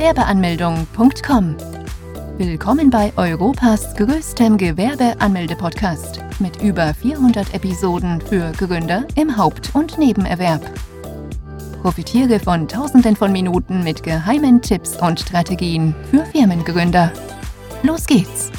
Gewerbeanmeldung.com. Willkommen bei Europas größtem Gewerbeanmelde-Podcast mit über 400 Episoden für Gründer im Haupt- und Nebenerwerb. Profitiere von Tausenden von Minuten mit geheimen Tipps und Strategien für Firmengründer. Los geht's!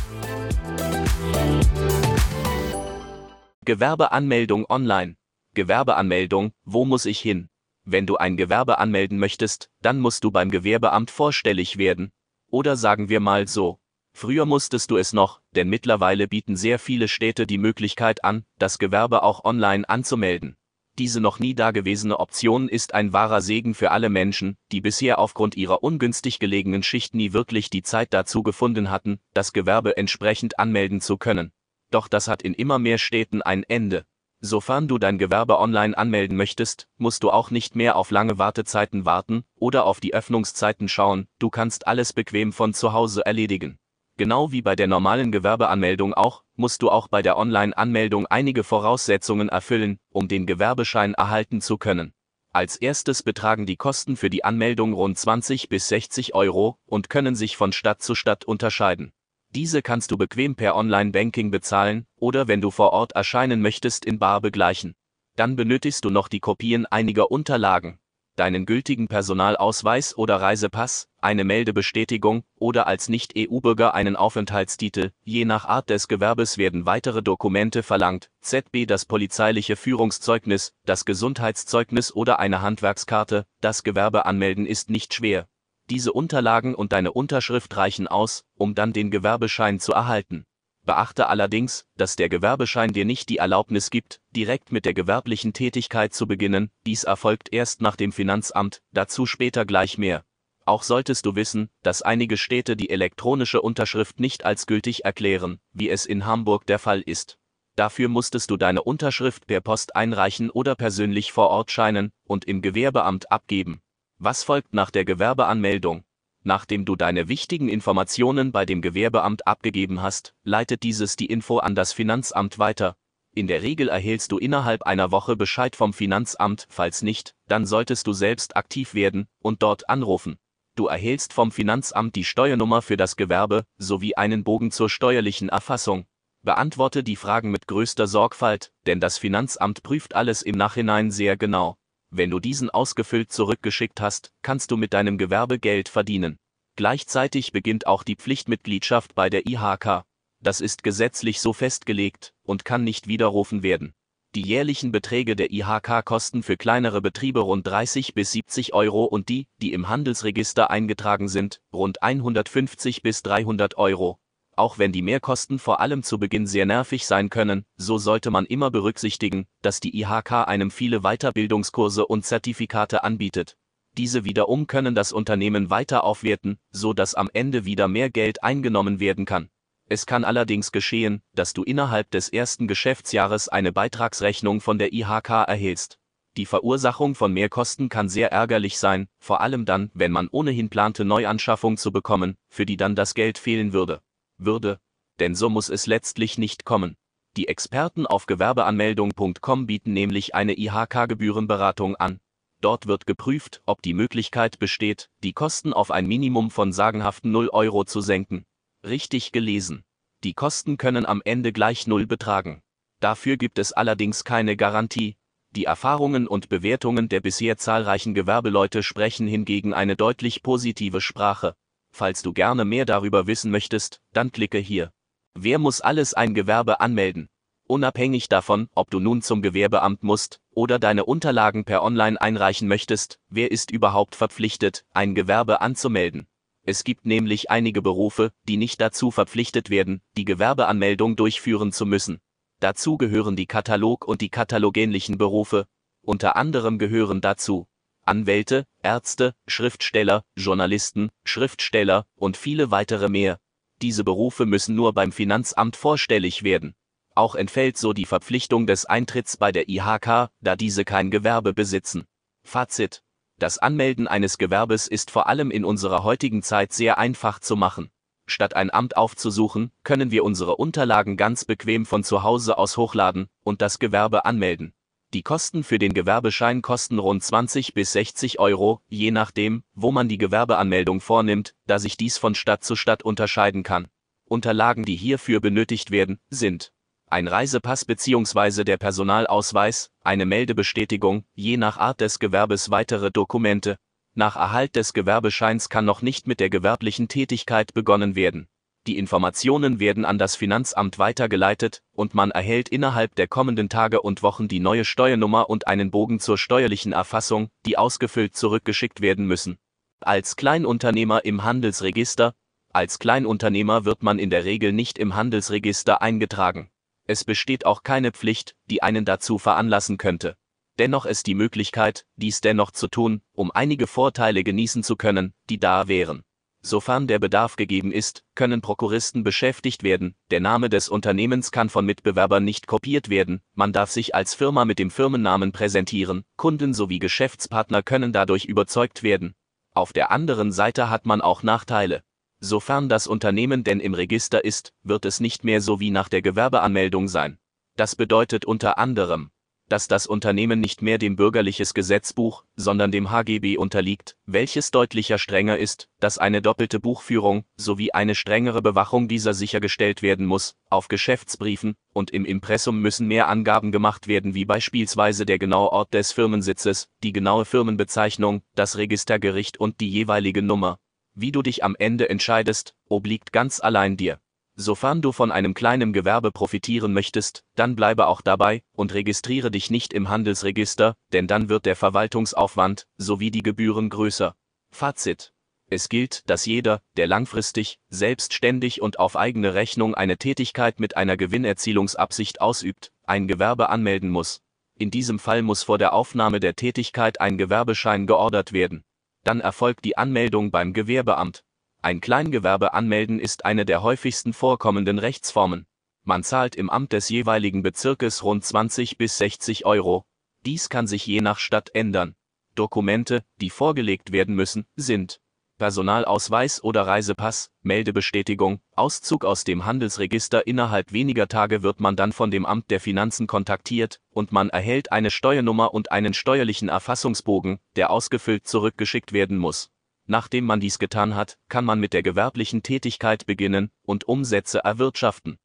Gewerbeanmeldung online. Gewerbeanmeldung, wo muss ich hin? Wenn du ein Gewerbe anmelden möchtest, dann musst du beim Gewerbeamt vorstellig werden. Oder sagen wir mal so. Früher musstest du es noch, denn mittlerweile bieten sehr viele Städte die Möglichkeit an, das Gewerbe auch online anzumelden. Diese noch nie dagewesene Option ist ein wahrer Segen für alle Menschen, die bisher aufgrund ihrer ungünstig gelegenen Schicht nie wirklich die Zeit dazu gefunden hatten, das Gewerbe entsprechend anmelden zu können. Doch das hat in immer mehr Städten ein Ende. Sofern du dein Gewerbe online anmelden möchtest, musst du auch nicht mehr auf lange Wartezeiten warten oder auf die Öffnungszeiten schauen, du kannst alles bequem von zu Hause erledigen. Genau wie bei der normalen Gewerbeanmeldung auch, musst du auch bei der Online-Anmeldung einige Voraussetzungen erfüllen, um den Gewerbeschein erhalten zu können. Als erstes betragen die Kosten für die Anmeldung rund 20 bis 60 Euro und können sich von Stadt zu Stadt unterscheiden. Diese kannst du bequem per Online-Banking bezahlen oder wenn du vor Ort erscheinen möchtest in Bar begleichen. Dann benötigst du noch die Kopien einiger Unterlagen, deinen gültigen Personalausweis oder Reisepass, eine Meldebestätigung oder als Nicht-EU-Bürger einen Aufenthaltstitel. Je nach Art des Gewerbes werden weitere Dokumente verlangt, ZB das polizeiliche Führungszeugnis, das Gesundheitszeugnis oder eine Handwerkskarte. Das Gewerbe anmelden ist nicht schwer. Diese Unterlagen und deine Unterschrift reichen aus, um dann den Gewerbeschein zu erhalten. Beachte allerdings, dass der Gewerbeschein dir nicht die Erlaubnis gibt, direkt mit der gewerblichen Tätigkeit zu beginnen, dies erfolgt erst nach dem Finanzamt, dazu später gleich mehr. Auch solltest du wissen, dass einige Städte die elektronische Unterschrift nicht als gültig erklären, wie es in Hamburg der Fall ist. Dafür musstest du deine Unterschrift per Post einreichen oder persönlich vor Ort scheinen und im Gewerbeamt abgeben. Was folgt nach der Gewerbeanmeldung? Nachdem du deine wichtigen Informationen bei dem Gewerbeamt abgegeben hast, leitet dieses die Info an das Finanzamt weiter. In der Regel erhältst du innerhalb einer Woche Bescheid vom Finanzamt, falls nicht, dann solltest du selbst aktiv werden und dort anrufen. Du erhältst vom Finanzamt die Steuernummer für das Gewerbe sowie einen Bogen zur steuerlichen Erfassung. Beantworte die Fragen mit größter Sorgfalt, denn das Finanzamt prüft alles im Nachhinein sehr genau. Wenn du diesen ausgefüllt zurückgeschickt hast, kannst du mit deinem Gewerbe Geld verdienen. Gleichzeitig beginnt auch die Pflichtmitgliedschaft bei der IHK. Das ist gesetzlich so festgelegt und kann nicht widerrufen werden. Die jährlichen Beträge der IHK kosten für kleinere Betriebe rund 30 bis 70 Euro und die, die im Handelsregister eingetragen sind, rund 150 bis 300 Euro. Auch wenn die Mehrkosten vor allem zu Beginn sehr nervig sein können, so sollte man immer berücksichtigen, dass die IHK einem viele Weiterbildungskurse und Zertifikate anbietet. Diese wiederum können das Unternehmen weiter aufwerten, so dass am Ende wieder mehr Geld eingenommen werden kann. Es kann allerdings geschehen, dass du innerhalb des ersten Geschäftsjahres eine Beitragsrechnung von der IHK erhältst. Die Verursachung von Mehrkosten kann sehr ärgerlich sein, vor allem dann, wenn man ohnehin plante Neuanschaffung zu bekommen, für die dann das Geld fehlen würde würde, denn so muss es letztlich nicht kommen. Die Experten auf Gewerbeanmeldung.com bieten nämlich eine IHK-Gebührenberatung an. Dort wird geprüft, ob die Möglichkeit besteht, die Kosten auf ein Minimum von sagenhaften 0 Euro zu senken. Richtig gelesen. Die Kosten können am Ende gleich Null betragen. Dafür gibt es allerdings keine Garantie. Die Erfahrungen und Bewertungen der bisher zahlreichen Gewerbeleute sprechen hingegen eine deutlich positive Sprache. Falls du gerne mehr darüber wissen möchtest, dann klicke hier. Wer muss alles ein Gewerbe anmelden? Unabhängig davon, ob du nun zum Gewerbeamt musst oder deine Unterlagen per Online einreichen möchtest, wer ist überhaupt verpflichtet, ein Gewerbe anzumelden? Es gibt nämlich einige Berufe, die nicht dazu verpflichtet werden, die Gewerbeanmeldung durchführen zu müssen. Dazu gehören die Katalog- und die katalogähnlichen Berufe. Unter anderem gehören dazu Anwälte, Ärzte, Schriftsteller, Journalisten, Schriftsteller und viele weitere mehr. Diese Berufe müssen nur beim Finanzamt vorstellig werden. Auch entfällt so die Verpflichtung des Eintritts bei der IHK, da diese kein Gewerbe besitzen. Fazit. Das Anmelden eines Gewerbes ist vor allem in unserer heutigen Zeit sehr einfach zu machen. Statt ein Amt aufzusuchen, können wir unsere Unterlagen ganz bequem von zu Hause aus hochladen und das Gewerbe anmelden. Die Kosten für den Gewerbeschein kosten rund 20 bis 60 Euro, je nachdem, wo man die Gewerbeanmeldung vornimmt, da sich dies von Stadt zu Stadt unterscheiden kann. Unterlagen, die hierfür benötigt werden, sind ein Reisepass bzw. der Personalausweis, eine Meldebestätigung, je nach Art des Gewerbes weitere Dokumente. Nach Erhalt des Gewerbescheins kann noch nicht mit der gewerblichen Tätigkeit begonnen werden. Die Informationen werden an das Finanzamt weitergeleitet und man erhält innerhalb der kommenden Tage und Wochen die neue Steuernummer und einen Bogen zur steuerlichen Erfassung, die ausgefüllt zurückgeschickt werden müssen. Als Kleinunternehmer im Handelsregister Als Kleinunternehmer wird man in der Regel nicht im Handelsregister eingetragen. Es besteht auch keine Pflicht, die einen dazu veranlassen könnte. Dennoch ist die Möglichkeit, dies dennoch zu tun, um einige Vorteile genießen zu können, die da wären. Sofern der Bedarf gegeben ist, können Prokuristen beschäftigt werden, der Name des Unternehmens kann von Mitbewerbern nicht kopiert werden, man darf sich als Firma mit dem Firmennamen präsentieren, Kunden sowie Geschäftspartner können dadurch überzeugt werden. Auf der anderen Seite hat man auch Nachteile. Sofern das Unternehmen denn im Register ist, wird es nicht mehr so wie nach der Gewerbeanmeldung sein. Das bedeutet unter anderem, dass das Unternehmen nicht mehr dem bürgerliches Gesetzbuch, sondern dem HGB unterliegt, welches deutlicher strenger ist, dass eine doppelte Buchführung sowie eine strengere Bewachung dieser sichergestellt werden muss, auf Geschäftsbriefen und im Impressum müssen mehr Angaben gemacht werden wie beispielsweise der genaue Ort des Firmensitzes, die genaue Firmenbezeichnung, das Registergericht und die jeweilige Nummer. Wie du dich am Ende entscheidest, obliegt ganz allein dir. Sofern du von einem kleinen Gewerbe profitieren möchtest, dann bleibe auch dabei und registriere dich nicht im Handelsregister, denn dann wird der Verwaltungsaufwand sowie die Gebühren größer. Fazit. Es gilt, dass jeder, der langfristig, selbstständig und auf eigene Rechnung eine Tätigkeit mit einer Gewinnerzielungsabsicht ausübt, ein Gewerbe anmelden muss. In diesem Fall muss vor der Aufnahme der Tätigkeit ein Gewerbeschein geordert werden. Dann erfolgt die Anmeldung beim Gewerbeamt. Ein Kleingewerbe anmelden ist eine der häufigsten vorkommenden Rechtsformen. Man zahlt im Amt des jeweiligen Bezirkes rund 20 bis 60 Euro. Dies kann sich je nach Stadt ändern. Dokumente, die vorgelegt werden müssen, sind Personalausweis oder Reisepass, Meldebestätigung, Auszug aus dem Handelsregister. Innerhalb weniger Tage wird man dann von dem Amt der Finanzen kontaktiert und man erhält eine Steuernummer und einen steuerlichen Erfassungsbogen, der ausgefüllt zurückgeschickt werden muss. Nachdem man dies getan hat, kann man mit der gewerblichen Tätigkeit beginnen und Umsätze erwirtschaften.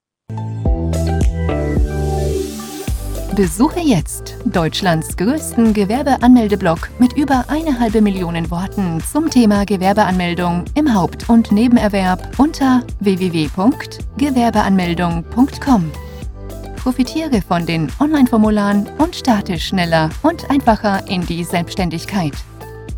Besuche jetzt Deutschlands größten Gewerbeanmeldeblock mit über eine halbe Million Worten zum Thema Gewerbeanmeldung im Haupt- und Nebenerwerb unter www.gewerbeanmeldung.com. Profitiere von den Online-Formularen und starte schneller und einfacher in die Selbstständigkeit.